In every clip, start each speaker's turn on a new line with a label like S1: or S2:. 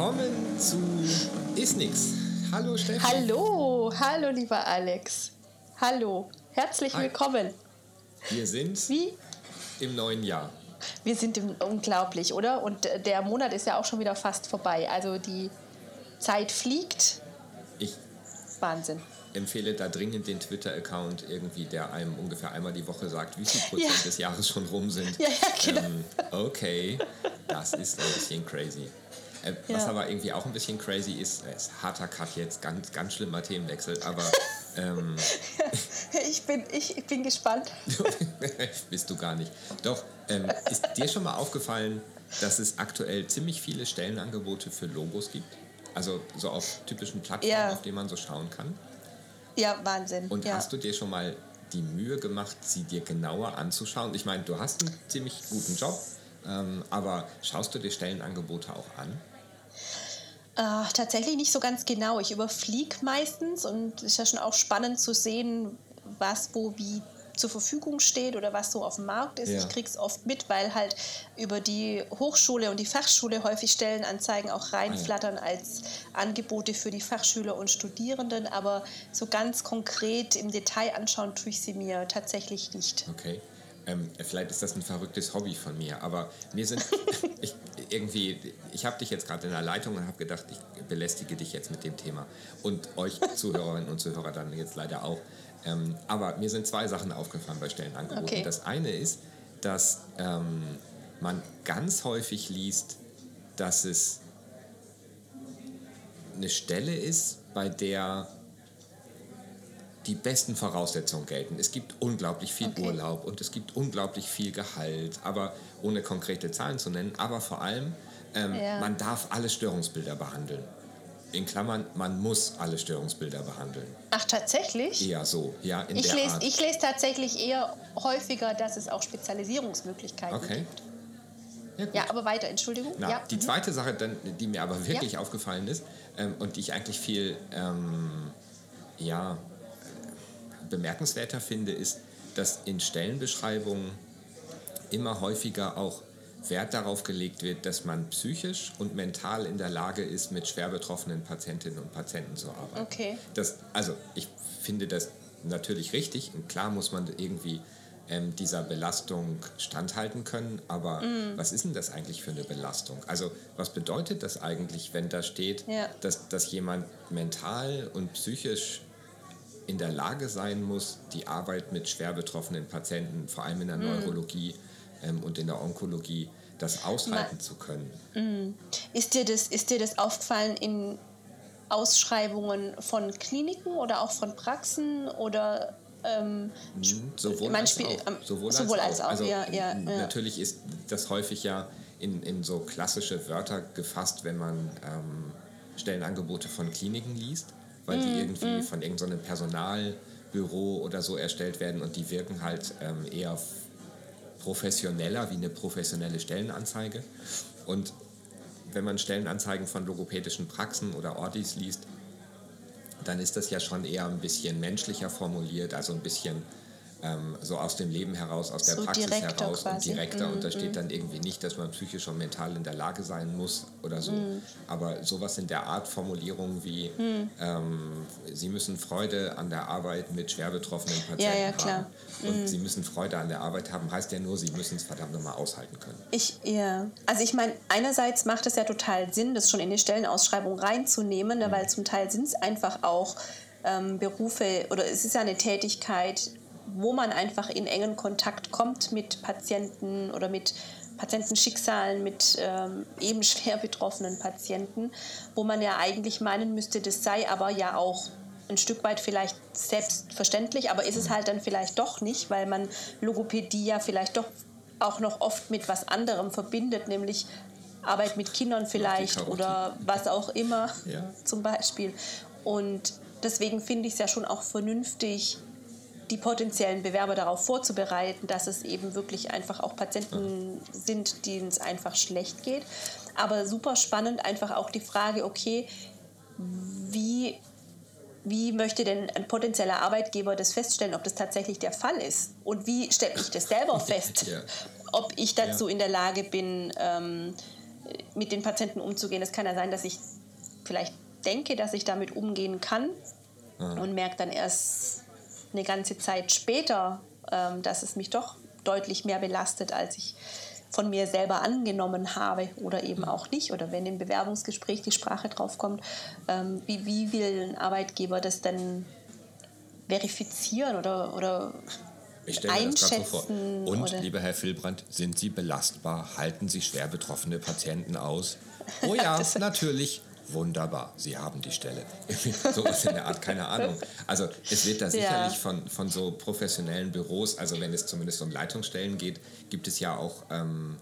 S1: Willkommen zu Ist Nix. Hallo Steffi.
S2: Hallo, hallo lieber Alex. Hallo, herzlich
S1: Hi.
S2: willkommen.
S1: Wir sind
S2: Wie?
S1: im neuen Jahr.
S2: Wir sind im, unglaublich, oder? Und äh, der Monat ist ja auch schon wieder fast vorbei. Also die Zeit fliegt.
S1: Ich
S2: Wahnsinn.
S1: empfehle da dringend den Twitter-Account irgendwie, der einem ungefähr einmal die Woche sagt, wie viel Prozent
S2: Ja.
S1: des Jahres schon rum sind.
S2: Ja, ja, genau.
S1: Ähm, okay, das ist ein bisschen crazy. Äh, Was
S2: Ja.
S1: aber irgendwie auch ein bisschen crazy ist, äh, ist harter Cut jetzt, ganz, ganz schlimmer Themenwechsel, aber ähm,
S2: Ich bin, ich, ich bin gespannt.
S1: bist du gar nicht. Doch, ähm, ist dir schon mal aufgefallen, dass es aktuell ziemlich viele Stellenangebote für Logos gibt? Also so auf typischen Plattformen,
S2: Ja.
S1: auf denen man so schauen kann.
S2: Ja, Wahnsinn.
S1: Und
S2: ja.
S1: hast du dir schon mal die Mühe gemacht, sie dir genauer anzuschauen? Ich meine, du hast einen ziemlich guten Job, ähm, aber schaust du dir Stellenangebote auch an?
S2: Äh, tatsächlich nicht so ganz genau. Ich überfliege meistens und es ist ja schon auch spannend zu sehen, was wo wie zur Verfügung steht oder was so auf dem Markt ist.
S1: Ja.
S2: Ich kriege es oft mit, weil halt über die Hochschule und die Fachschule häufig Stellenanzeigen auch reinflattern als Angebote für die Fachschüler und Studierenden. Aber so ganz konkret im Detail anschauen tue ich sie mir tatsächlich nicht.
S1: Okay. Ähm, vielleicht ist das ein verrücktes Hobby von mir, aber mir sind ich, irgendwie, ich habe dich jetzt gerade in der Leitung und habe gedacht, ich belästige dich jetzt mit dem Thema und euch Zuhörerinnen und Zuhörer dann jetzt leider auch. Ähm, aber mir sind zwei Sachen aufgefallen bei Stellenangeboten.
S2: Okay.
S1: Das eine ist, dass ähm, man ganz häufig liest, dass es eine Stelle ist, bei der die besten Voraussetzungen gelten. Es gibt unglaublich viel
S2: Okay.
S1: Urlaub und es gibt unglaublich viel Gehalt, aber ohne konkrete Zahlen zu nennen. Aber vor allem, ähm,
S2: Ja.
S1: man darf alle Störungsbilder behandeln. In Klammern, man muss alle Störungsbilder behandeln.
S2: Ach, tatsächlich?
S1: Eher so, ja, in
S2: Ich
S1: der
S2: lese,
S1: Art.
S2: ich lese tatsächlich eher häufiger, dass es auch Spezialisierungsmöglichkeiten
S1: okay.
S2: gibt.
S1: Ja.
S2: Ja, aber weiter, Entschuldigung.
S1: Na,
S2: ja.
S1: Die
S2: mhm.
S1: zweite Sache, dann, die mir aber wirklich aufgefallen ist ähm, und die ich eigentlich viel ähm, ja, bemerkenswerter finde, ist, dass in Stellenbeschreibungen immer häufiger auch Wert darauf gelegt wird, dass man psychisch und mental in der Lage ist, mit schwer betroffenen Patientinnen und Patienten zu arbeiten.
S2: Okay.
S1: Das, also ich finde das natürlich richtig und klar muss man irgendwie ähm, dieser Belastung standhalten können, aber
S2: Mm.
S1: was ist denn das eigentlich für eine Belastung? Also was bedeutet das eigentlich, wenn da steht,
S2: Ja.
S1: dass, dass jemand mental und psychisch in der Lage sein muss, die Arbeit mit schwer betroffenen Patienten, vor allem in der Neurologie ähm, und in der Onkologie, das aushalten
S2: Ma-
S1: zu können.
S2: Ist, dir das, ist dir das aufgefallen in Ausschreibungen von Kliniken oder auch von Praxen oder ähm,
S1: Mhm, Sowohl, als,
S2: spielt-
S1: auch. sowohl,
S2: sowohl
S1: als
S2: als
S1: auch. Also
S2: ja, ja, ja.
S1: natürlich ist das häufig ja in, in so klassische Wörter gefasst, wenn man ähm, Stellenangebote von Kliniken liest, weil
S2: Mhm,
S1: die irgendwie von irgendeinem Personalbüro oder so erstellt werden und die wirken halt ähm, eher professioneller wie eine professionelle Stellenanzeige. Und wenn man Stellenanzeigen von logopädischen Praxen oder Ordis liest, dann ist das ja schon eher ein bisschen menschlicher formuliert, also ein bisschen ähm, so aus dem Leben heraus, aus der
S2: So
S1: Praxis heraus
S2: quasi.
S1: und direkter.
S2: Mhm,
S1: und da steht dann irgendwie nicht, dass man psychisch und mental in der Lage sein muss oder so.
S2: Mhm.
S1: Aber sowas in der Art Formulierung wie, ähm, Sie müssen Freude an der Arbeit mit schwer betroffenen Patienten
S2: Ja, ja, klar. Mhm.
S1: haben. Und Sie müssen Freude an der Arbeit haben, heißt ja nur, Sie müssen es verdammt nochmal aushalten können.
S2: Ich, ja. Also ich meine, einerseits macht es ja total Sinn, das schon in die Stellenausschreibung reinzunehmen, ne, weil zum Teil sind es einfach auch ähm, Berufe oder es ist ja eine Tätigkeit, wo man einfach in engen Kontakt kommt mit Patienten oder mit Patientenschicksalen, mit ähm, eben schwer betroffenen Patienten, wo man ja eigentlich meinen müsste, das sei aber ja auch ein Stück weit vielleicht selbstverständlich, aber ist es halt dann vielleicht doch nicht, weil man Logopädie ja vielleicht doch auch noch oft mit was anderem verbindet, nämlich Arbeit mit Kindern vielleicht oder was auch immer
S1: Ja.
S2: zum Beispiel. Und deswegen finde ich es ja schon auch vernünftig, die potenziellen Bewerber darauf vorzubereiten, dass es eben wirklich einfach auch Patienten sind, denen es einfach schlecht geht. Aber super spannend einfach auch die Frage, okay, wie, wie möchte denn ein potenzieller Arbeitgeber das feststellen, ob das tatsächlich der Fall ist? Und wie stelle ich das selber fest,
S1: Ja.
S2: ob ich dazu
S1: Ja.
S2: in der Lage bin, ähm, mit den Patienten umzugehen. Es kann ja sein, dass ich vielleicht denke, dass ich damit umgehen kann ja. und merke dann erst eine ganze Zeit später, ähm, dass es mich doch deutlich mehr belastet, als ich von mir selber angenommen habe oder eben auch nicht. Oder wenn im Bewerbungsgespräch die Sprache draufkommt, ähm, wie, wie will ein Arbeitgeber das denn verifizieren oder, oder
S1: ich stelle mir das gerade so vor. Und, oder? lieber Herr Filbrand, sind Sie belastbar? Halten Sie schwer betroffene Patienten aus? Oh ja, natürlich. Wunderbar, Sie haben die Stelle. so ist in der Art, keine Ahnung. Also es wird da sicherlich ja. von, von so professionellen Büros, also wenn es zumindest um Leitungsstellen geht, gibt es ja auch ähm,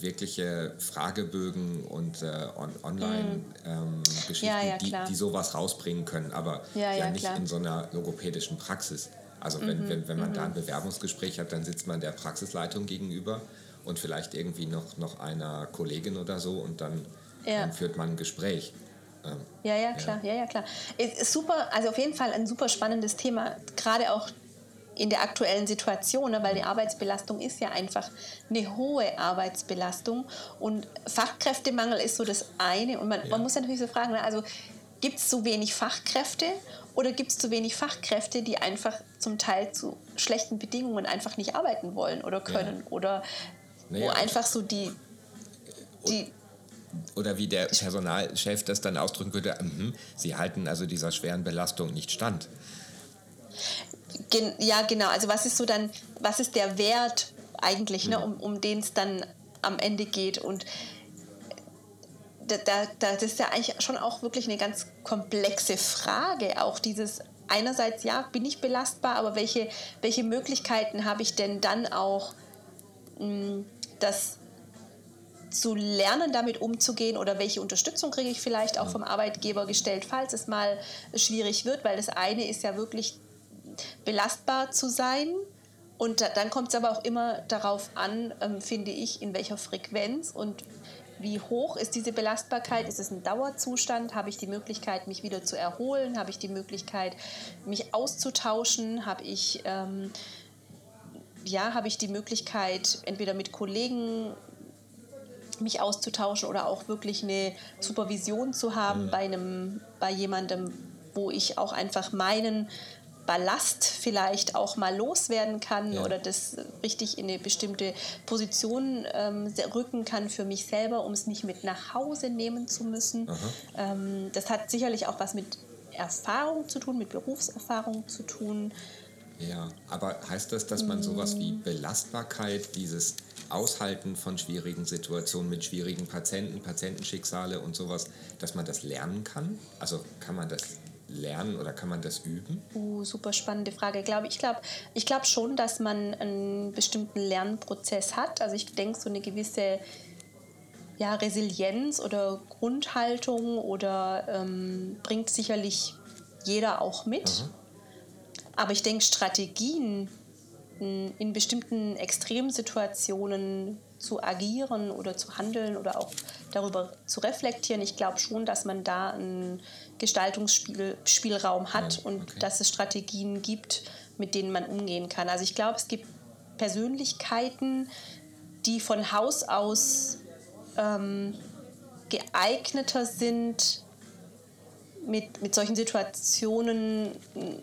S1: wirkliche Fragebögen und äh, on, Online-Geschichten, mhm. ähm, ja, ja, die, die sowas rausbringen können, aber ja, nicht klar. in so einer logopädischen Praxis. Also wenn, mhm. wenn, wenn man mhm. da ein Bewerbungsgespräch hat, dann sitzt man der Praxisleitung gegenüber und vielleicht irgendwie noch, noch einer Kollegin oder so und dann, ja. dann führt man ein Gespräch.
S2: Ähm, ja, ja, klar, ja. ja, ja, klar. Ist super, also auf jeden Fall ein super spannendes Thema, gerade auch in der aktuellen Situation, ne, weil die Arbeitsbelastung ist ja einfach eine hohe Arbeitsbelastung und Fachkräftemangel ist so das eine und man, ja. man muss natürlich so fragen, ne, also gibt es zu wenig Fachkräfte oder gibt es zu wenig Fachkräfte, die einfach zum Teil zu schlechten Bedingungen einfach nicht arbeiten wollen oder können? Ja. Oder naja, wo einfach so die, die
S1: oder wie der Personalchef das dann ausdrücken würde, mh, sie halten also dieser schweren Belastung nicht stand.
S2: Gen ja, genau. Also was ist so dann, was ist der Wert eigentlich, ne, mhm. ne, um, um den es dann am Ende geht? Und da, da, das ist ja eigentlich schon auch wirklich eine ganz komplexe Frage. Auch dieses einerseits, ja, bin ich belastbar, aber welche, welche Möglichkeiten habe ich denn dann auch, mh, das zu lernen, damit umzugehen oder welche Unterstützung kriege ich vielleicht auch vom Arbeitgeber gestellt, falls es mal schwierig wird, weil das eine ist ja wirklich belastbar zu sein und dann kommt es aber auch immer darauf an, ähm, finde ich, in welcher Frequenz und wie hoch ist diese Belastbarkeit? Ist es ein Dauerzustand? Habe ich die Möglichkeit, mich wieder zu erholen? Habe ich die Möglichkeit, mich auszutauschen? Habe ich, ähm, ja, habe ich die Möglichkeit, entweder mit Kollegen mich auszutauschen oder auch wirklich eine Supervision zu haben mhm. bei, einem, bei jemandem, wo ich auch einfach meinen Ballast vielleicht auch mal loswerden kann ja. oder das richtig in eine bestimmte Position ähm, rücken kann für mich selber, um es nicht mit nach Hause nehmen zu müssen. Ähm, das hat sicherlich auch was mit Erfahrung zu tun, mit Berufserfahrung zu tun.
S1: Ja, aber heißt das, dass man sowas wie mm. Belastbarkeit, dieses Aushalten von schwierigen Situationen mit schwierigen Patienten, Patientenschicksale und sowas, dass man das lernen kann? Also kann man das lernen oder kann man das üben?
S2: Uh, super spannende Frage. Ich glaube ich glaub, ich glaub schon, dass man einen bestimmten Lernprozess hat. Also ich denke, so eine gewisse ja, Resilienz oder Grundhaltung oder ähm, bringt sicherlich jeder auch mit. Aha. Aber ich denke, Strategien in bestimmten Extremsituationen zu agieren oder zu handeln oder auch darüber zu reflektieren. Ich glaube schon, dass man da einen Gestaltungsspielraum hat ja, und dass es Strategien gibt, mit denen man umgehen kann. Also ich glaube, es gibt Persönlichkeiten, die von Haus aus ähm, geeigneter sind, mit, mit solchen Situationen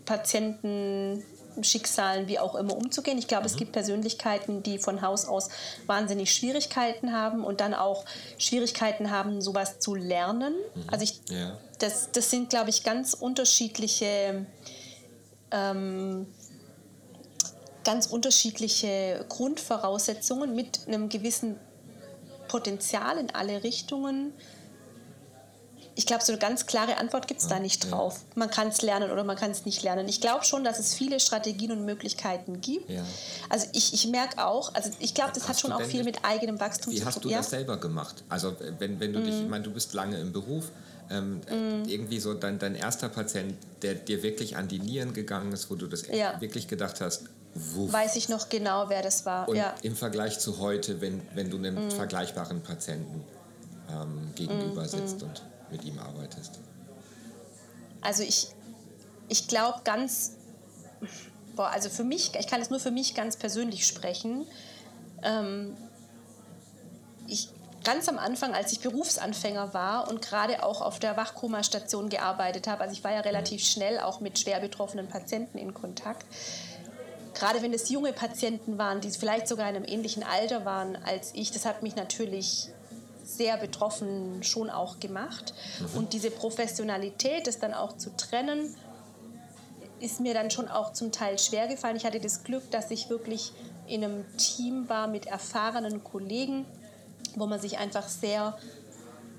S2: Patienten Schicksalen, wie auch immer umzugehen. Ich glaube, mhm. es gibt Persönlichkeiten, die von Haus aus wahnsinnig Schwierigkeiten haben und dann auch Schwierigkeiten haben, sowas zu lernen. Mhm. Also ich, ja. das, das sind, glaube ich, ganz unterschiedliche, ähm, ganz unterschiedliche Grundvoraussetzungen mit einem gewissen Potenzial in alle Richtungen ich glaube, so eine ganz klare Antwort gibt es da nicht drauf. Man kann es lernen oder man kann es nicht lernen. Ich glaube schon, dass es viele Strategien und Möglichkeiten gibt. Ja. Also ich, ich merke auch, also ich glaube, das hast hat schon auch viel mit eigenem Wachstum
S1: zu tun. Wie hast du das selber gemacht? Also wenn, wenn du mm. dich, ich meine, du bist lange im Beruf, ähm, mm. irgendwie so dein, dein erster Patient, der dir wirklich an die Nieren gegangen ist, wo du das ja. wirklich gedacht hast,
S2: Wuff. Weiß ich noch genau, wer das war.
S1: Und ja. im Vergleich zu heute, wenn, wenn du einem mm. vergleichbaren Patienten ähm, gegenüber mm, sitzt mm. und mit ihm arbeitest?
S2: Also ich, ich glaube ganz, boah, also für mich, ich kann es nur für mich ganz persönlich sprechen. Ähm, ich, ganz am Anfang, als ich Berufsanfänger war und gerade auch auf der Wachkoma-Station gearbeitet habe, also ich war ja relativ schnell auch mit schwer betroffenen Patienten in Kontakt, gerade wenn es junge Patienten waren, die vielleicht sogar in einem ähnlichen Alter waren als ich, das hat mich natürlich sehr betroffen schon auch gemacht. Mhm. Und diese Professionalität, das dann auch zu trennen, ist mir dann schon auch zum Teil schwer gefallen. Ich hatte das Glück, dass ich wirklich in einem Team war mit erfahrenen Kollegen, wo man sich einfach sehr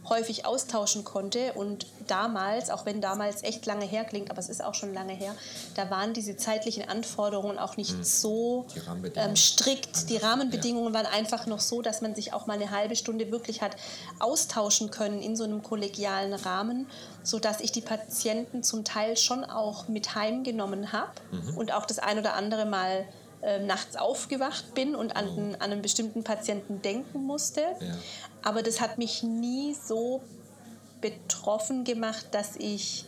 S2: häufig austauschen konnte. Und damals, auch wenn damals echt lange her klingt, aber es ist auch schon lange her, da waren diese zeitlichen Anforderungen auch nicht mhm. so ähm, strikt. Die Rahmenbedingungen ja. waren einfach noch so, dass man sich auch mal eine halbe Stunde wirklich hat austauschen können in so einem kollegialen Rahmen, sodass ich die Patienten zum Teil schon auch mit heimgenommen habe mhm. und auch das ein oder andere Mal äh, nachts aufgewacht bin und an, oh. an, einen bestimmten Patienten denken musste. Ja. Aber das hat mich nie so betroffen gemacht, dass ich,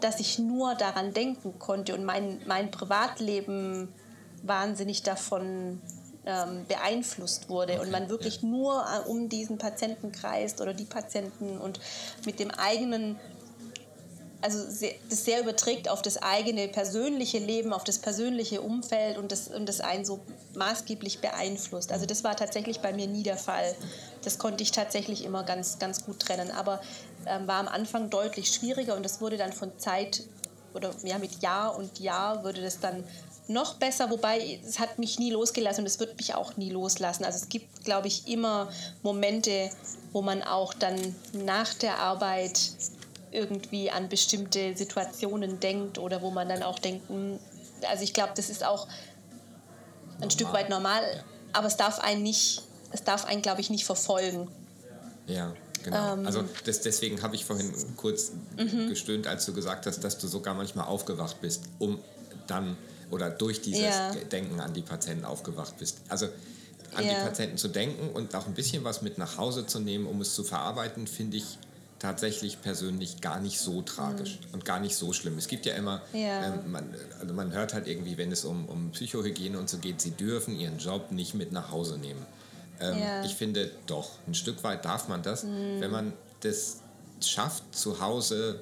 S2: dass ich nur daran denken konnte und mein, mein Privatleben wahnsinnig davon ähm, beeinflusst wurde okay. und man wirklich ja. nur äh, um diesen Patienten kreist oder die Patienten und mit dem eigenen also sehr, das sehr überträgt auf das eigene persönliche Leben, auf das persönliche Umfeld und das, und das einen so maßgeblich beeinflusst. Also das war tatsächlich bei mir nie der Fall. Das konnte ich tatsächlich immer ganz, ganz gut trennen. Aber ähm, war am Anfang deutlich schwieriger und das wurde dann von Zeit oder ja, mit Jahr und Jahr würde das dann noch besser, wobei es hat mich nie losgelassen und es wird mich auch nie loslassen. Also es gibt, glaube ich, immer Momente, wo man auch dann nach der Arbeit irgendwie an bestimmte Situationen denkt oder wo man dann auch denkt, hm, also ich glaube, das ist auch ein normal. Stück weit normal, aber es darf einen nicht, es darf einen, glaube ich, nicht verfolgen.
S1: Ja, genau. Ähm, also das, deswegen habe ich vorhin kurz mhm. gestöhnt, als du gesagt hast, dass du sogar manchmal aufgewacht bist, um dann oder durch dieses ja. Denken an die Patienten aufgewacht bist. Also an ja. die Patienten zu denken und auch ein bisschen was mit nach Hause zu nehmen, um es zu verarbeiten, finde ich tatsächlich persönlich gar nicht so tragisch mhm. und gar nicht so schlimm. Es gibt ja immer, ja. Ähm, man, also man hört halt irgendwie, wenn es um, um Psychohygiene und so geht, sie dürfen ihren Job nicht mit nach Hause nehmen. Ähm, ja. Ich finde doch, ein Stück weit darf man das, mhm. wenn man das schafft, zu Hause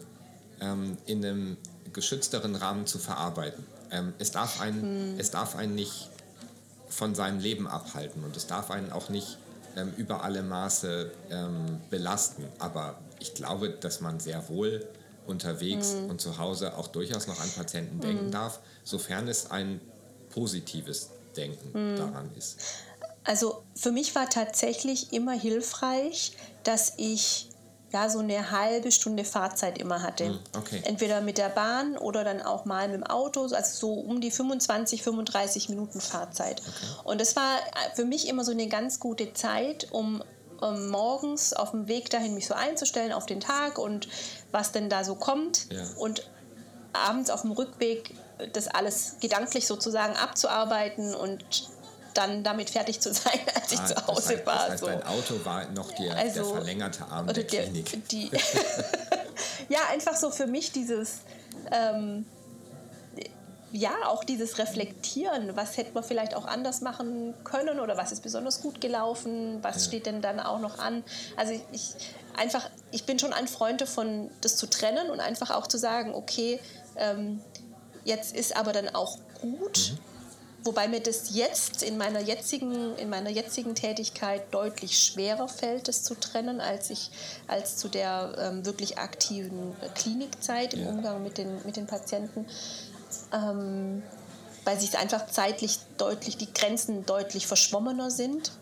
S1: ähm, in einem geschützteren Rahmen zu verarbeiten. Ähm, es, darf einen, mhm. es darf einen nicht von seinem Leben abhalten und es darf einen auch nicht ähm, über alle Maße ähm, belasten. Aber ich glaube, dass man sehr wohl unterwegs mhm. und zu Hause auch durchaus noch an Patienten mhm. denken darf, sofern es ein positives Denken mhm. daran ist.
S2: Also für mich war tatsächlich immer hilfreich, dass ich ja, so eine halbe Stunde Fahrzeit immer hatte. Hm, okay. Entweder mit der Bahn oder dann auch mal mit dem Auto, also so um die 25, 35 Minuten Fahrzeit. Okay. Und das war für mich immer so eine ganz gute Zeit, um, morgens auf dem Weg dahin mich so einzustellen auf den Tag und was denn da so kommt. Ja. Und abends auf dem Rückweg das alles gedanklich sozusagen abzuarbeiten und dann damit fertig zu sein, als ich ah, zu Hause
S1: das heißt,
S2: war.
S1: Das heißt, so. dein Auto war noch die, also, der verlängerte Arm der, der Klinik. Die,
S2: ja, einfach so für mich dieses, ähm, ja, auch dieses Reflektieren, was hätte man vielleicht auch anders machen können oder was ist besonders gut gelaufen, was ja. steht denn dann auch noch an. Also ich, einfach, ich bin schon ein Freund davon, das zu trennen und einfach auch zu sagen, okay, ähm, jetzt ist aber dann auch gut. Mhm Wobei mir das jetzt in meiner jetzigen, in meiner jetzigen Tätigkeit deutlich schwerer fällt, das zu trennen, als, ich, als zu der ähm, wirklich aktiven Klinikzeit im ja. Umgang mit den, mit den Patienten. Ähm, weil sich einfach zeitlich deutlich, die Grenzen deutlich verschwommener sind.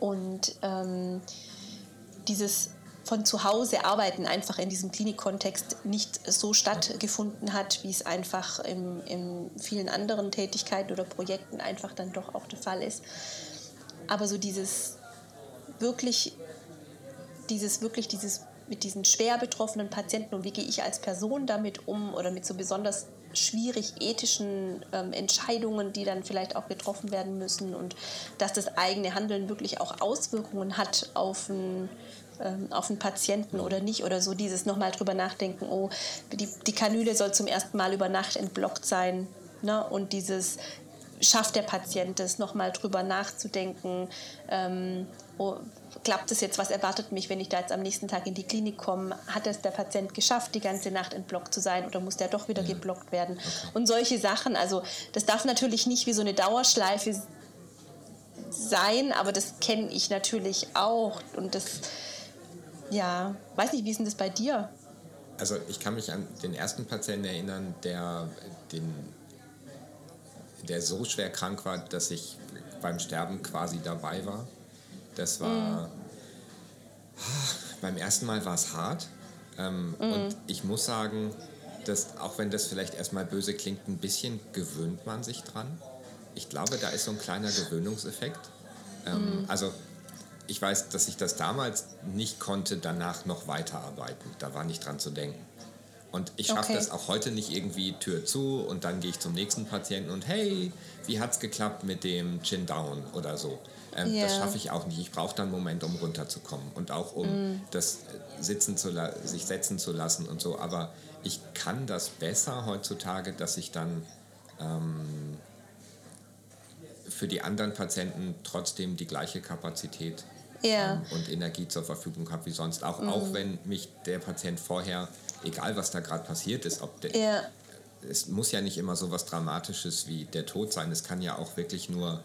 S2: Und ähm, dieses von zu Hause arbeiten einfach in diesem Klinikkontext nicht so stattgefunden hat, wie es einfach in, in vielen anderen Tätigkeiten oder Projekten einfach dann doch auch der Fall ist. Aber so dieses wirklich, dieses wirklich dieses mit diesen schwer betroffenen Patienten und wie gehe ich als Person damit um oder mit so besonders schwierig ethischen ähm, Entscheidungen, die dann vielleicht auch getroffen werden müssen und dass das eigene Handeln wirklich auch Auswirkungen hat auf ein ähm, auf einen Patienten oder nicht oder so dieses nochmal drüber nachdenken, oh, die, die Kanüle soll zum ersten Mal über Nacht entblockt sein ne? und dieses schafft der Patient es, nochmal drüber nachzudenken, ähm, oh, klappt es jetzt, was erwartet mich, wenn ich da jetzt am nächsten Tag in die Klinik komme? Hat es der Patient geschafft, die ganze Nacht entblockt zu sein oder muss der doch wieder ja. geblockt werden? Okay. Und solche Sachen, also das darf natürlich nicht wie so eine Dauerschleife sein, aber das kenne ich natürlich auch und das, ja, weiß nicht, wie ist denn das bei dir?
S1: Also ich kann mich an den ersten Patienten erinnern, der, den, der so schwer krank war, dass ich beim Sterben quasi dabei war. Das war. Mhm. Beim ersten Mal war es hart. Ähm, mhm. Und ich muss sagen, dass, auch wenn das vielleicht erstmal böse klingt, ein bisschen gewöhnt man sich dran. Ich glaube, da ist so ein kleiner Gewöhnungseffekt. Ähm, mhm. Also ich weiß, dass ich das damals nicht konnte, danach noch weiterarbeiten. Da war nicht dran zu denken. Und ich schaffe okay. das auch heute nicht irgendwie Tür zu und dann gehe ich zum nächsten Patienten und hey, wie hat es geklappt mit dem Chin Down oder so. Ähm, yeah. Das schaffe ich auch nicht. Ich brauche dann einen Moment, um runterzukommen und auch um mm. das sitzen zu sich setzen zu lassen und so. Aber ich kann das besser heutzutage, dass ich dann ähm, für die anderen Patienten trotzdem die gleiche Kapazität yeah. ähm, und Energie zur Verfügung habe wie sonst. Auch, mm. auch wenn mich der Patient vorher egal was da gerade passiert ist, ob der, ja. es muss ja nicht immer so was Dramatisches wie der Tod sein. Es kann ja auch wirklich nur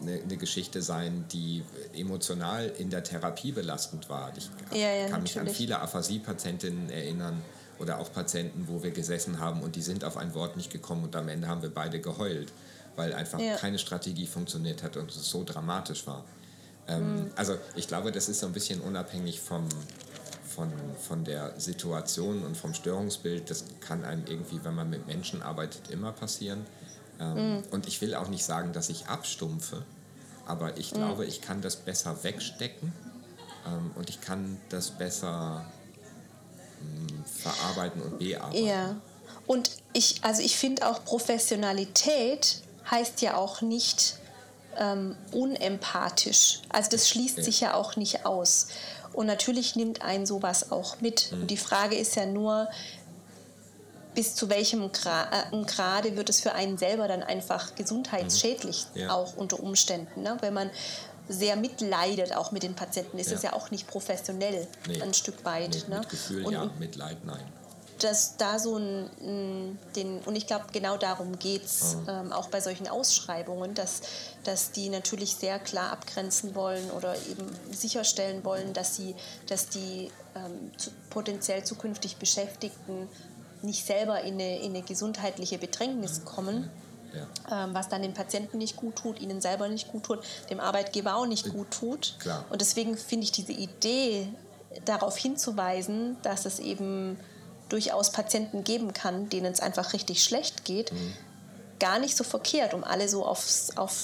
S1: eine, eine Geschichte sein, die emotional in der Therapie belastend war. Ich ja, ja, kann mich an viele Aphasie-Patientinnen erinnern oder auch Patienten, wo wir gesessen haben und die sind auf ein Wort nicht gekommen und am Ende haben wir beide geheult, weil einfach keine Strategie funktioniert hat und es so dramatisch war. Ähm, mhm. Also ich glaube, das ist so ein bisschen unabhängig vom, von, von der Situation und vom Störungsbild, das kann einem irgendwie, wenn man mit Menschen arbeitet, immer passieren. Ähm, mhm. Und ich will auch nicht sagen, dass ich abstumpfe, aber ich mhm. glaube, ich kann das besser wegstecken ähm, und ich kann das besser mh, hm, verarbeiten und bearbeiten.
S2: Ja. Und ich, also ich finde auch Professionalität heißt ja auch nicht ähm, unempathisch. Also das schließt sich ja auch nicht aus. Und natürlich nimmt einen sowas auch mit. Mhm. Und die Frage ist ja nur, bis zu welchem äh, Grade wird es für einen selber dann einfach gesundheitsschädlich, mhm. ja. auch unter Umständen. Ne? Wenn man sehr mitleidet, auch mit den Patienten, ist ja. es ja auch nicht professionell nee. ein Stück weit.
S1: Nee, ne? Mit Gefühl, und, ja, Mitleid, nein
S2: dass da so ein, den, und ich glaube, genau darum geht es mhm. ähm, auch bei solchen Ausschreibungen, dass, dass die natürlich sehr klar abgrenzen wollen oder eben sicherstellen wollen, dass, sie, dass die ähm, zu, potenziell zukünftig Beschäftigten nicht selber in eine, in eine gesundheitliche Bedrängnis mhm. kommen. Ja. Ähm, was dann den Patienten nicht gut tut, ihnen selber nicht gut tut, dem Arbeitgeber auch nicht gut tut. Klar. Und deswegen finde ich diese Idee, darauf hinzuweisen, dass es eben durchaus Patienten geben kann, denen es einfach richtig schlecht geht, mhm. gar nicht so verkehrt, um alle so aufs, auf,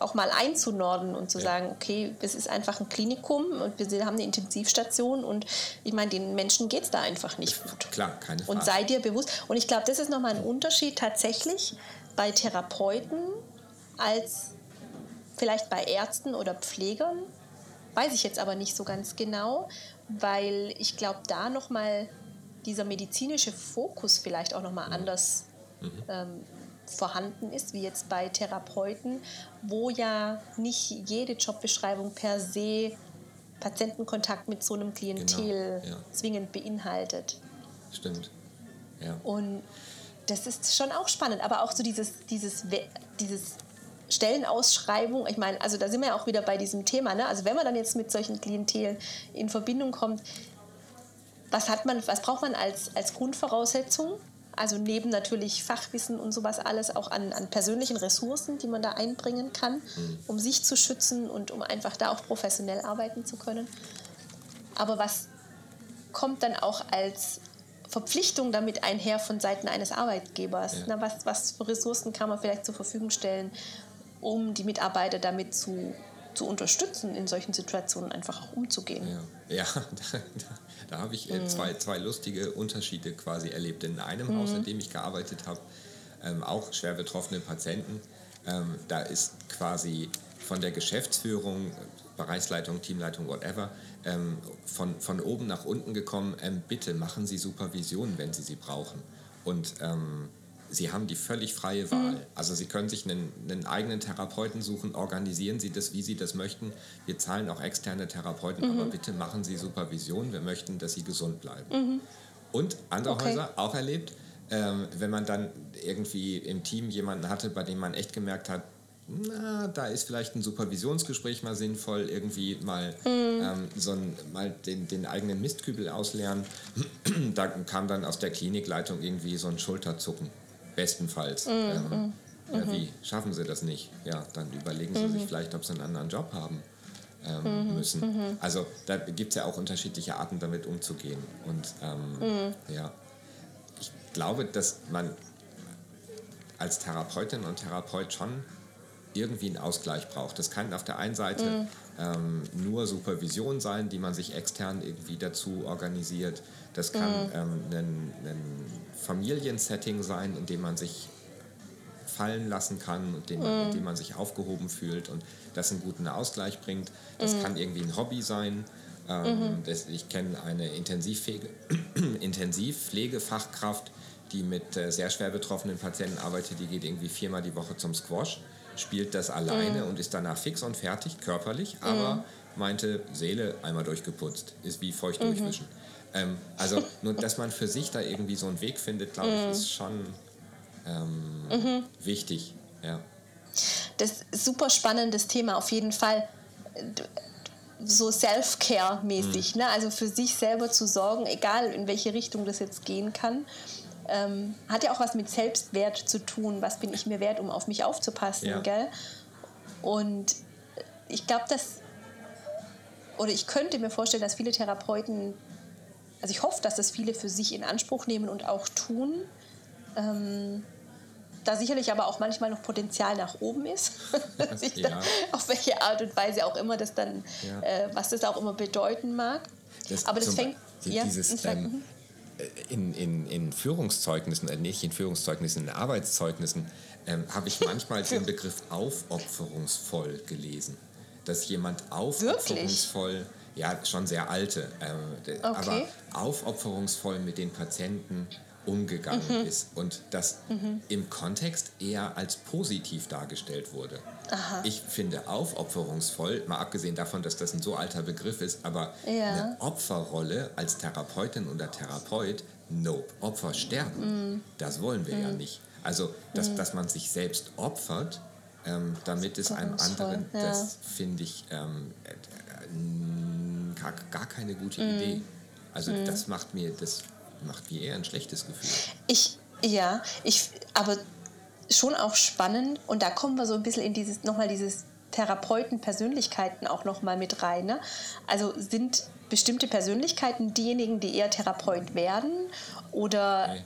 S2: auch mal einzunorden und zu ja. sagen, okay, es ist einfach ein Klinikum und wir haben eine Intensivstation und ich meine, den Menschen geht es da einfach nicht gut.
S1: Klar, keine Frage.
S2: Und sei dir bewusst. Und ich glaube, das ist nochmal ein Unterschied tatsächlich bei Therapeuten als vielleicht bei Ärzten oder Pflegern. Weiß ich jetzt aber nicht so ganz genau, weil ich glaube, da nochmal dieser medizinische Fokus vielleicht auch nochmal mhm. anders mhm. ähm, vorhanden ist, wie jetzt bei Therapeuten, wo ja nicht jede Jobbeschreibung per se Patientenkontakt mit so einem Klientel genau, ja. zwingend beinhaltet.
S1: Stimmt. Ja.
S2: Und das ist schon auch spannend, aber auch so dieses, dieses, dieses Stellenausschreibung, ich meine, also da sind wir auch wieder bei diesem Thema, ne? also wenn man dann jetzt mit solchen Klientelen in Verbindung kommt, was, hat man, was braucht man als, als Grundvoraussetzung? Also neben natürlich Fachwissen und sowas alles auch an, an persönlichen Ressourcen, die man da einbringen kann, mhm. um sich zu schützen und um einfach da auch professionell arbeiten zu können. Aber was kommt dann auch als Verpflichtung damit einher von Seiten eines Arbeitgebers? Ja. Na, was, was für Ressourcen kann man vielleicht zur Verfügung stellen, um die Mitarbeiter damit zu, zu unterstützen, in solchen Situationen einfach auch umzugehen?
S1: Ja, ja da, da da habe ich äh, mhm. zwei, zwei lustige Unterschiede quasi erlebt. In einem mhm. Haus, in dem ich gearbeitet habe, ähm, auch schwer betroffene Patienten, ähm, da ist quasi von der Geschäftsführung, Bereichsleitung, Teamleitung, whatever, ähm, von, von oben nach unten gekommen, ähm, bitte machen Sie Supervision, wenn Sie sie brauchen. Und ähm, Sie haben die völlig freie Wahl. Mhm. Also Sie können sich einen, einen, eigenen Therapeuten suchen, organisieren Sie das, wie Sie das möchten. Wir zahlen auch externe Therapeuten, mhm. aber bitte machen Sie Supervision. Wir möchten, dass Sie gesund bleiben. Mhm. Und andere okay. Häuser auch erlebt, ähm, wenn man dann irgendwie im Team jemanden hatte, bei dem man echt gemerkt hat, na, da ist vielleicht ein Supervisionsgespräch mal sinnvoll, irgendwie mal, mhm. ähm, so ein, mal den, den eigenen Mistkübel ausleeren. da kam dann aus der Klinikleitung irgendwie so ein Schulterzucken, bestenfalls. Mhm. Ähm, ja, mhm. wie schaffen sie das nicht? Ja, dann überlegen sie sich mhm. vielleicht, ob sie einen anderen Job haben ähm, mhm. müssen. Mhm. Also da gibt es ja auch unterschiedliche Arten, damit umzugehen. Und ähm, ja, ich glaube, dass man als Therapeutin und Therapeut schon irgendwie einen Ausgleich braucht. Das kann auf der einen Seite mhm. ähm, nur Supervision sein, die man sich extern irgendwie dazu organisiert. Das kann mhm. ähm, ein, ein Familiensetting sein, in dem man sich fallen lassen kann und den, mhm. in dem man sich aufgehoben fühlt und das einen guten Ausgleich bringt. Das mhm. kann irgendwie ein Hobby sein. Ähm, mhm. das, ich kenne eine Intensivpflege, Intensivpflegefachkraft, die mit äh, sehr schwer betroffenen Patienten arbeitet. Die geht irgendwie viermal die Woche zum Squash spielt das alleine mhm. und ist danach fix und fertig, körperlich, aber mhm. meinte, Seele einmal durchgeputzt, ist wie feucht mhm. durchwischen. Ähm, also nur, dass man für sich da irgendwie so einen Weg findet, glaube ich, mhm. ist schon ähm, mhm. wichtig. Ja.
S2: Das ist super spannendes Thema auf jeden Fall. So Self-Care-mäßig, mhm. ne? also für sich selber zu sorgen, egal in welche Richtung das jetzt gehen kann ähm, hat ja auch was mit Selbstwert zu tun. Was bin ich mir wert, um auf mich aufzupassen, ja. gell? Und ich glaube, dass, oder ich könnte mir vorstellen, dass viele Therapeuten, also ich hoffe, dass das viele für sich in Anspruch nehmen und auch tun. Ähm, da sicherlich aber auch manchmal noch Potenzial nach oben ist, ja. dann, auf welche Art und Weise auch immer das dann, ja. äh, was das auch immer bedeuten mag.
S1: Das aber das fängt, ja, dieses, ähm, mhm in, in, in Führungszeugnissen, äh, nicht in Führungszeugnissen, in Arbeitszeugnissen, ähm, habe ich manchmal den Begriff aufopferungsvoll gelesen. Dass jemand aufopferungsvoll, Wirklich? Ja, schon sehr alte, äh, okay. aber aufopferungsvoll mit den Patienten umgegangen mhm. ist und das mhm. im Kontext eher als positiv dargestellt wurde. Aha. Ich finde aufopferungsvoll, mal abgesehen davon, dass das ein so alter Begriff ist, aber ja. eine Opferrolle als Therapeutin oder Therapeut, nope, Opfer sterben, mhm. das wollen wir ja mhm. nicht. Also, dass, mhm. dass man sich selbst opfert, ähm, damit es einem anderen, ja. das finde ich ähm, äh, gar, gar keine gute mhm. Idee. Also das macht mir, das macht mir eher ein schlechtes Gefühl.
S2: Ich, ja, ich, aber schon auch spannend und da kommen wir so ein bisschen in dieses, nochmal dieses Therapeuten-Persönlichkeiten auch nochmal mit rein. Ne? Also sind bestimmte Persönlichkeiten diejenigen, die eher Therapeut werden oder okay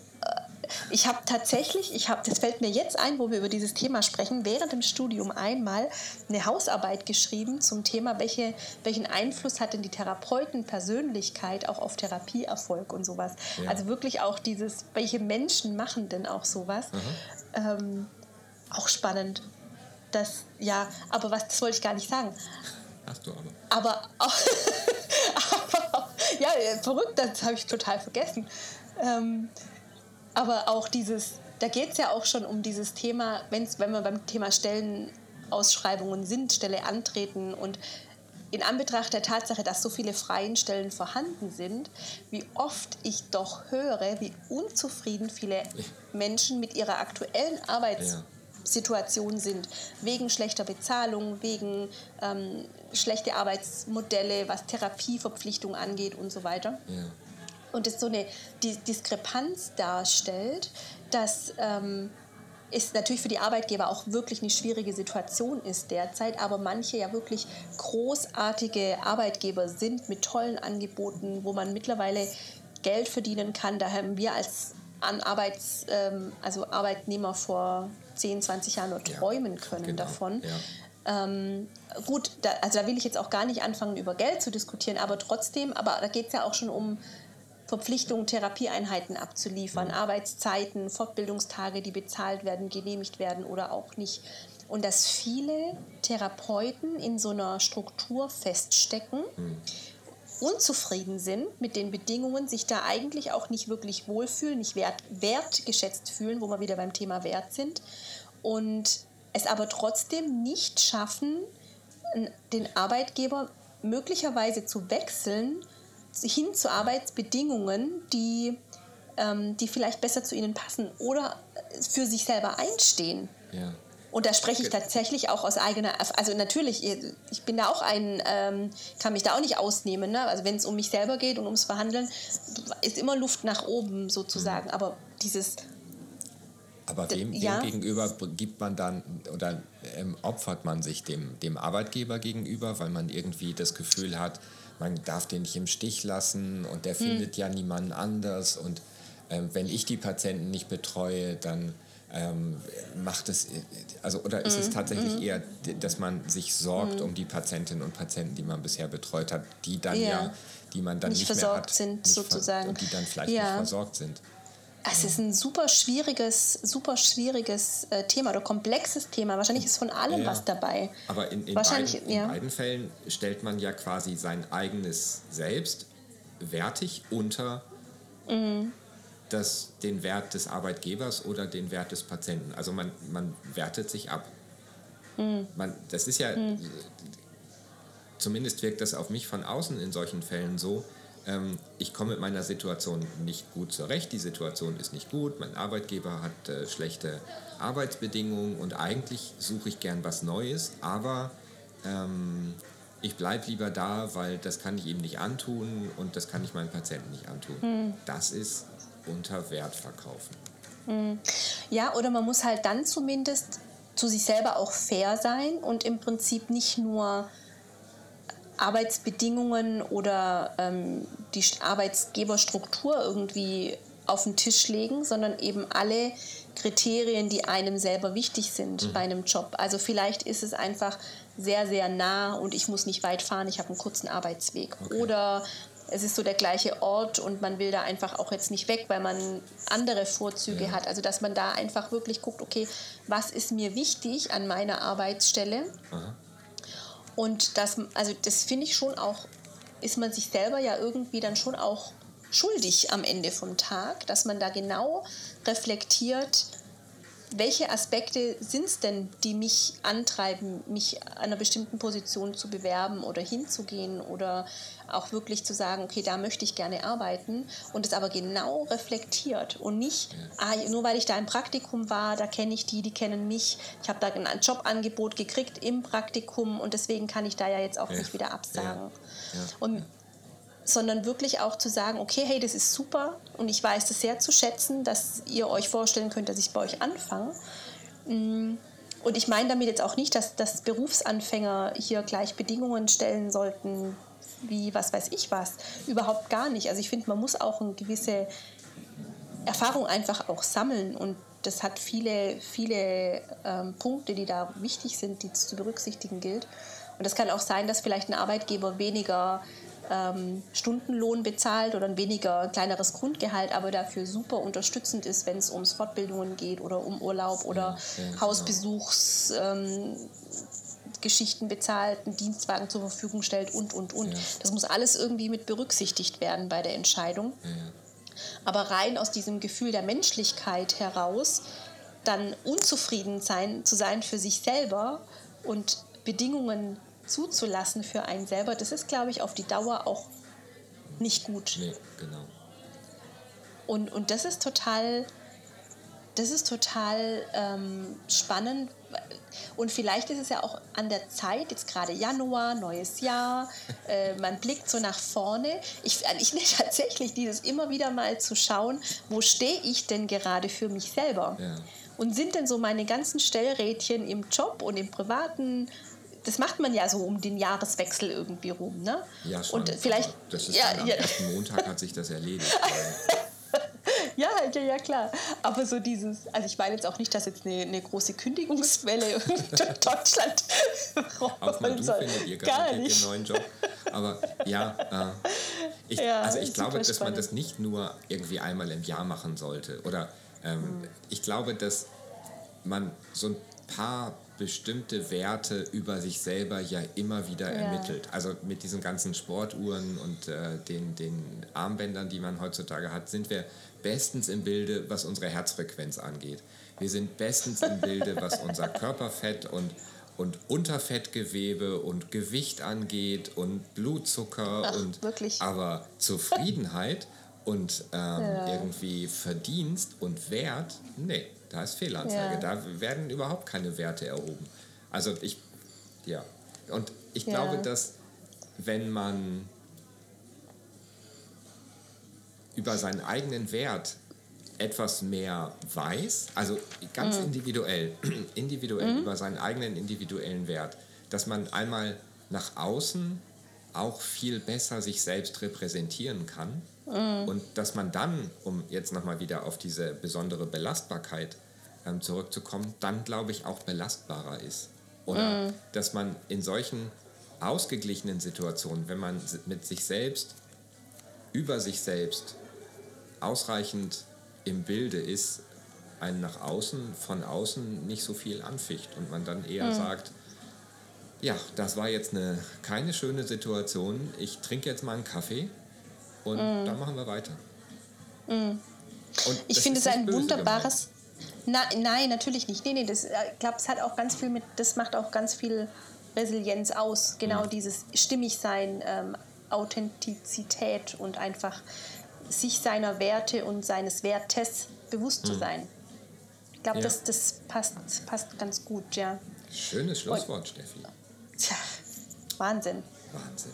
S2: ich habe tatsächlich, ich habe, das fällt mir jetzt ein, wo wir über dieses Thema sprechen, während dem Studium einmal eine Hausarbeit geschrieben zum Thema, welche, welchen Einfluss hat denn die Therapeutenpersönlichkeit auch auf Therapieerfolg und sowas. Ja. Also wirklich auch dieses, welche Menschen machen denn auch sowas. Ähm, auch spannend. Das, ja, aber was, das wollte ich gar nicht sagen.
S1: Hast du aber.
S2: Aber, aber ja, verrückt, das habe ich total vergessen. Ähm, aber auch dieses, da geht es ja auch schon um dieses Thema, wenn's, wenn wir beim Thema Stellenausschreibungen sind, Stelle antreten und in Anbetracht der Tatsache, dass so viele freien Stellen vorhanden sind, wie oft ich doch höre, wie unzufrieden viele Menschen mit ihrer aktuellen Arbeitssituation sind, wegen schlechter Bezahlung, wegen ähm, schlechter Arbeitsmodelle, was Therapieverpflichtung angeht und so weiter. Ja und es so eine Diskrepanz darstellt, dass ähm, es natürlich für die Arbeitgeber auch wirklich eine schwierige Situation ist derzeit, aber manche ja wirklich großartige Arbeitgeber sind mit tollen Angeboten, wo man mittlerweile Geld verdienen kann. Da haben wir als an Arbeits, ähm, also Arbeitnehmer vor 10, 20 Jahren nur träumen können genau, davon. Ja. Ähm, gut, da, also da will ich jetzt auch gar nicht anfangen, über Geld zu diskutieren, aber trotzdem, aber da geht es ja auch schon um Verpflichtung, Therapieeinheiten abzuliefern, mhm. Arbeitszeiten, Fortbildungstage, die bezahlt werden, genehmigt werden oder auch nicht. Und dass viele Therapeuten in so einer Struktur feststecken, mhm. unzufrieden sind mit den Bedingungen, sich da eigentlich auch nicht wirklich wohlfühlen, nicht wert, wertgeschätzt fühlen, wo wir wieder beim Thema Wert sind und es aber trotzdem nicht schaffen, den Arbeitgeber möglicherweise zu wechseln hin zu Arbeitsbedingungen, die, ähm, die vielleicht besser zu ihnen passen oder für sich selber einstehen. Ja. Und da spreche ich tatsächlich auch aus eigener, also natürlich, ich bin da auch ein, ähm, kann mich da auch nicht ausnehmen. Ne? Also wenn es um mich selber geht und ums Verhandeln, ist immer Luft nach oben sozusagen. Mhm. Aber dieses
S1: aber wem, ja. gegenüber gibt man dann oder ähm, opfert man sich dem, dem Arbeitgeber gegenüber, weil man irgendwie das Gefühl hat, man darf den nicht im Stich lassen und der hm. findet ja niemanden anders und ähm, wenn ich die Patienten nicht betreue, dann ähm, macht es, also oder ist mhm. es hm. tatsächlich mhm. eher, dass man sich sorgt mhm. um die Patientinnen und Patienten, die man bisher betreut hat, die dann ja, ja die man dann nicht, nicht versorgt mehr hat,
S2: sind sozusagen
S1: und die dann vielleicht ja. nicht versorgt sind.
S2: Es ist ein super schwieriges, super schwieriges äh, Thema oder komplexes Thema. Wahrscheinlich ist von allem ja, was dabei.
S1: Aber in, in, beiden, ja. in beiden Fällen stellt man ja quasi sein eigenes Selbst wertig unter mhm. das, den Wert des Arbeitgebers oder den Wert des Patienten. Also man, man wertet sich ab. Mhm. Man, das ist ja, mhm. zumindest wirkt das auf mich von außen in solchen Fällen so, ähm, ich komme mit meiner Situation nicht gut zurecht, die Situation ist nicht gut, mein Arbeitgeber hat äh, schlechte Arbeitsbedingungen und eigentlich suche ich gern was Neues, aber ähm, ich bleibe lieber da, weil das kann ich ihm nicht antun und das kann ich meinem Patienten nicht antun. Hm. Das ist unter Wert verkaufen.
S2: Hm. Ja, oder man muss halt dann zumindest zu sich selber auch fair sein und im Prinzip nicht nur Arbeitsbedingungen oder ähm, die Arbeitsgeberstruktur irgendwie auf den Tisch legen, sondern eben alle Kriterien, die einem selber wichtig sind mhm. bei einem Job. Also vielleicht ist es einfach sehr, sehr nah und ich muss nicht weit fahren, ich habe einen kurzen Arbeitsweg. Okay. Oder es ist so der gleiche Ort und man will da einfach auch jetzt nicht weg, weil man andere Vorzüge ja. hat. Also dass man da einfach wirklich guckt, okay, was ist mir wichtig an meiner Arbeitsstelle? Aha und das, also das finde ich schon auch, ist man sich selber ja irgendwie dann schon auch schuldig am Ende vom Tag, dass man da genau reflektiert, welche Aspekte sind es denn, die mich antreiben, mich an einer bestimmten Position zu bewerben oder hinzugehen oder auch wirklich zu sagen, okay, da möchte ich gerne arbeiten und es aber genau reflektiert und nicht, ah, nur weil ich da im Praktikum war, da kenne ich die, die kennen mich, ich habe da ein Jobangebot gekriegt im Praktikum und deswegen kann ich da ja jetzt auch ja. nicht wieder absagen. Ja. Und sondern wirklich auch zu sagen, okay, hey, das ist super und ich weiß das sehr zu schätzen, dass ihr euch vorstellen könnt, dass ich bei euch anfange. Mm, und ich meine damit jetzt auch nicht, dass, dass Berufsanfänger hier gleich Bedingungen stellen sollten, wie was weiß ich was. Überhaupt gar nicht. Also ich finde, man muss auch eine gewisse Erfahrung einfach auch sammeln und das hat viele, viele ähm, Punkte, die da wichtig sind, die zu berücksichtigen gilt. Und das kann auch sein, dass vielleicht ein Arbeitgeber weniger ähm, Stundenlohn bezahlt oder ein weniger ein kleineres Grundgehalt, aber dafür super unterstützend ist, wenn es ums Fortbildungen geht oder um Urlaub oder ja, genau. Ähm, bezahlt, einen Dienstwagen zur Verfügung stellt und, und, und. Ja. Das muss alles irgendwie mit berücksichtigt werden bei der Entscheidung. Aber rein aus diesem Gefühl der Menschlichkeit heraus, dann unzufrieden sein, zu sein für sich selber und Bedingungen zuzulassen für einen selber, das ist, glaube ich, auf die Dauer auch nicht gut.
S1: Nee, genau.
S2: Und, und das ist total, das ist total ähm, spannend. Und vielleicht ist es ja auch an der Zeit, jetzt gerade Januar, neues Jahr, äh, man blickt so nach vorne. Ich, ich nehme tatsächlich dieses immer wieder mal zu schauen, wo stehe ich denn gerade für mich selber? Ja. Und sind denn so meine ganzen Stellrädchen im Job und im privaten das macht man ja so um den Jahreswechsel irgendwie rum, ne?
S1: Ja, schon.
S2: Und vielleicht,
S1: das ist ja, am ja. ersten Montag hat sich das erledigt.
S2: ja, ja, ja, klar. Aber so dieses, also ich meine jetzt auch nicht, dass jetzt eine, eine große Kündigungswelle durch Deutschland
S1: du soll. Gar nicht. neuen Job. Aber ja, äh, ich, ja also ich glaube, dass man das nicht nur irgendwie einmal im Jahr machen sollte. Oder ähm, hm. ich glaube, dass man so ein paar bestimmte Werte über sich selber ja immer wieder
S2: Ja.
S1: ermittelt. Also mit diesen ganzen Sportuhren und äh, den, den Armbändern, die man heutzutage hat, sind wir bestens im Bilde, was unsere Herzfrequenz angeht. Wir sind bestens im Bilde, was unser Körperfett und, und Unterfettgewebe und Gewicht angeht und Blutzucker
S2: Ach,
S1: und
S2: wirklich?
S1: aber Zufriedenheit und ähm, irgendwie Verdienst und Wert, nee, da ist Fehlanzeige.
S2: Ja.
S1: Da werden überhaupt keine Werte erhoben. Also ich, ja. Und ich
S2: Ja.
S1: glaube, dass wenn man über seinen eigenen Wert etwas mehr weiß, also ganz individuell, individuell über seinen eigenen individuellen Wert, dass man einmal nach außen auch viel besser sich selbst repräsentieren kann und dass man dann, um jetzt nochmal wieder auf diese besondere Belastbarkeit ähm, zurückzukommen, dann glaube ich auch belastbarer ist. Oder dass man in solchen ausgeglichenen Situationen, wenn man mit sich selbst, über sich selbst ausreichend im Bilde ist, einen nach außen, von außen nicht so viel anficht und man dann eher sagt, ja, das war jetzt eine keine schöne Situation. Ich trinke jetzt mal einen Kaffee und dann machen wir weiter. Und
S2: Ich finde es ein wunderbares. Na, nein, natürlich nicht. Nee, nee, das, äh, ich glaube, es hat auch ganz viel mit, das macht auch ganz viel Resilienz aus. Genau
S1: Mhm.
S2: dieses Stimmigsein, ähm, Authentizität und einfach sich seiner Werte und seines Wertes bewusst zu sein. Ich glaube.
S1: Ja.
S2: das, das passt, passt ganz gut, ja.
S1: Schönes Schlusswort, Steffi.
S2: Tja, Wahnsinn.
S1: Wahnsinn.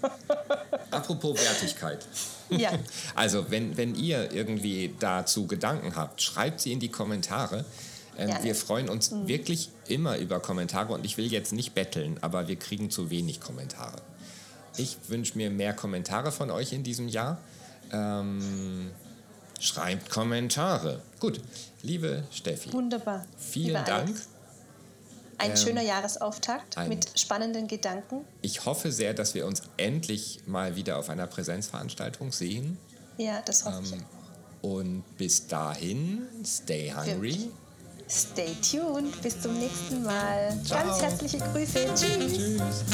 S1: Apropos Wertigkeit.
S2: Ja.
S1: Also, wenn, wenn ihr irgendwie dazu Gedanken habt, schreibt sie in die Kommentare. Ähm, wir freuen uns
S2: Mhm.
S1: wirklich immer über Kommentare und ich will jetzt nicht betteln, aber wir kriegen zu wenig Kommentare. Ich wünsche mir mehr Kommentare von euch in diesem Jahr. Ähm, schreibt Kommentare. Gut, liebe Steffi,
S2: Wunderbar.
S1: vielen Dank.
S2: Alex. Ein
S1: Ähm,
S2: schöner Jahresauftakt
S1: ein-
S2: mit spannenden Gedanken.
S1: Ich hoffe sehr, dass wir uns endlich mal wieder auf einer Präsenzveranstaltung sehen.
S2: Ja, das hoffe ich.
S1: Ähm, Und bis dahin, stay hungry.
S2: Stay tuned. Bis zum nächsten Mal.
S1: Ciao.
S2: Ganz herzliche Grüße. Tschüss.
S1: Tschüss.